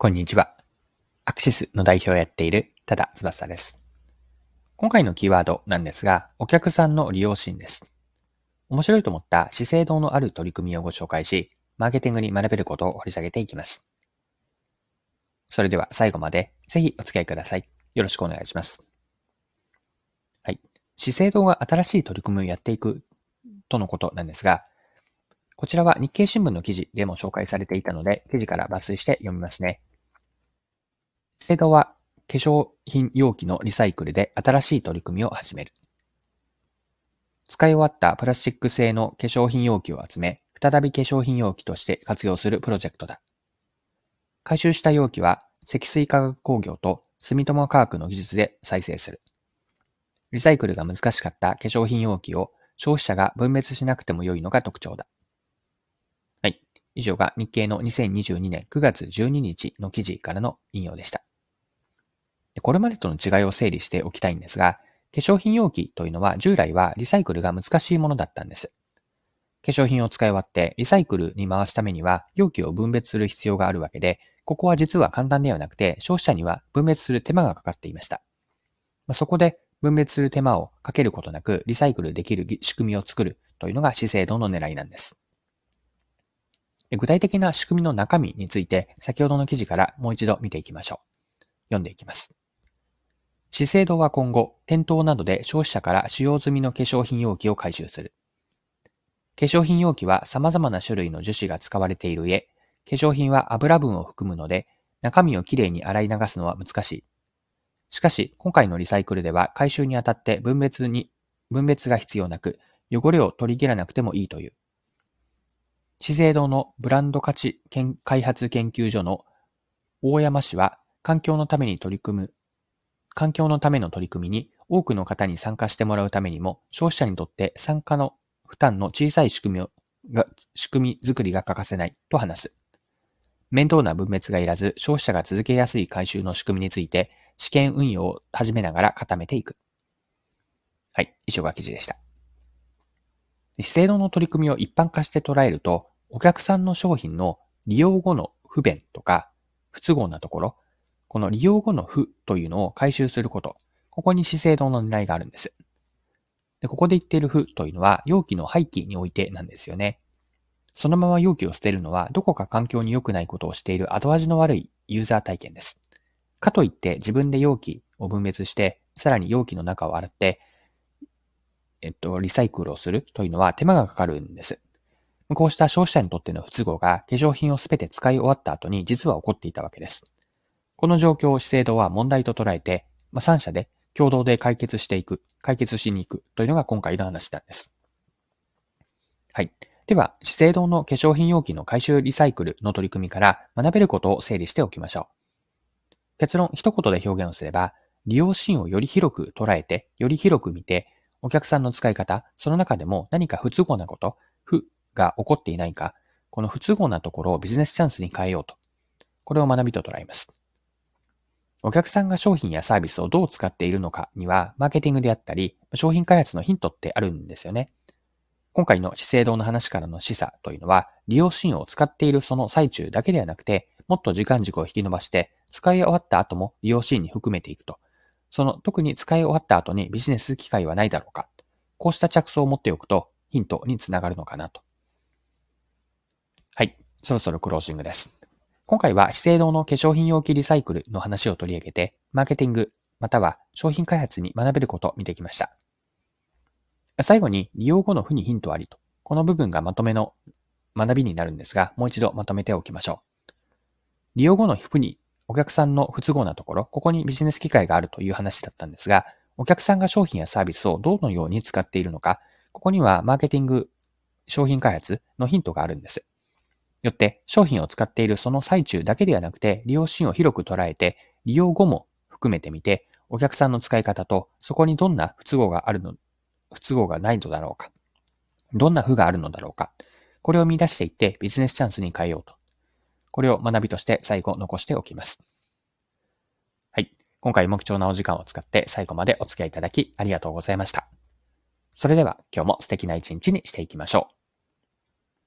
こんにちは。アクシスの代表をやっている多田翼です。今回のキーワードなんですが、お客さんの利用シーンです。面白いと思った資生堂のある取り組みをご紹介し、マーケティングに学べることを掘り下げていきます。それでは最後までぜひお付き合いください。よろしくお願いします。はい。資生堂が新しい取り組みをやっていくとのことなんですが、こちらは日経新聞の記事でも紹介されていたので、記事から抜粋して読みますね。資生堂は化粧品容器のリサイクルで新しい取り組みを始める。使い終わったプラスチック製の化粧品容器を集め、再び化粧品容器として活用するプロジェクトだ。回収した容器は積水化学工業と住友化学の技術で再生する。リサイクルが難しかった化粧品容器を消費者が分別しなくても良いのが特徴だ。はい。以上が日経の2022年9月12日の記事からの引用でした。これまでとの違いを整理しておきたいんですが、化粧品容器というのは従来はリサイクルが難しいものだったんです。化粧品を使い終わってリサイクルに回すためには容器を分別する必要があるわけで、ここは実は簡単ではなくて、消費者には分別する手間がかかっていました。そこで分別する手間をかけることなく、リサイクルできる仕組みを作るというのが資生堂の狙いなんです。具体的な仕組みの中身について、先ほどの記事からもう一度見ていきましょう。読んでいきます。資生堂は今後、店頭などで消費者から使用済みの化粧品容器を回収する。化粧品容器は様々な種類の樹脂が使われている上、化粧品は油分を含むので、中身をきれいに洗い流すのは難しい。しかし、今回のリサイクルでは回収にあたって分別に、分別が必要なく、汚れを取り切らなくてもいいという。資生堂のブランド価値開発研究所の大山氏は、環境のために取り組む、環境のための取り組みに多くの方に参加してもらうためにも、消費者にとって参加の負担の小さい仕組みをが仕組み作りが欠かせないと話す。面倒な分別がいらず、消費者が続けやすい回収の仕組みについて、試験運用を始めながら固めていく。はい、以上が記事でした。資生堂の取り組みを一般化して捉えると、お客さんの商品の利用後の不便とか不都合なところ、この利用後の不というのを回収すること、ここに資生堂の狙いがあるんです。で、ここで言っている不というのは容器の廃棄においてなんですよね。そのまま容器を捨てるのは、どこか環境に良くないことをしている後味の悪いユーザー体験です。かといって自分で容器を分別して、さらに容器の中を洗って、えっと、リサイクルをするというのは手間がかかるんです。こうした消費者にとっての不都合が化粧品をすべて使い終わった後に実は起こっていたわけです。この状況を資生堂は問題と捉えて、まあ、3社で共同で解決していく、解決しに行くというのが今回の話なんです。はい。では、資生堂の化粧品容器の回収リサイクルの取り組みから学べることを整理しておきましょう。結論、一言で表現をすれば、利用シーンをより広く捉えて、より広く見て、お客さんの使い方、その中でも何か不都合なこと、不が起こっていないか、この不都合なところをビジネスチャンスに変えようと。これを学びと捉えます。お客さんが商品やサービスをどう使っているのかには、マーケティングであったり、商品開発のヒントってあるんですよね。今回の資生堂の話からの示唆というのは、利用シーンを使っているその最中だけではなくて、もっと時間軸を引き伸ばして、使い終わった後も利用シーンに含めていくと。その特に使い終わった後にビジネス機会はないだろうか。こうした着想を持っておくと、ヒントにつながるのかなと。はい。そろそろクロージングです。今回は資生堂の化粧品容器リサイクルの話を取り上げて、マーケティング、または商品開発に学べることを見てきました。最後に利用後の負にヒントありと。この部分がまとめの学びになるんですが、もう一度まとめておきましょう。利用後の負にお客さんの不都合なところ、ここにビジネス機会があるという話だったんですが、お客さんが商品やサービスをどのように使っているのか、ここにはマーケティング、商品開発のヒントがあるんです。よって、商品を使っているその最中だけではなくて、利用シーンを広く捉えて、利用後も含めてみて、お客さんの使い方と、そこにどんな不都合があるの不都合がないのだろうか。どんな負があるのだろうか。これを見出していってビジネスチャンスに変えようと。これを学びとして最後残しておきます。はい。今回も貴重なお時間を使って最後までお付き合いいただきありがとうございました。それでは今日も素敵な一日にしていきましょう。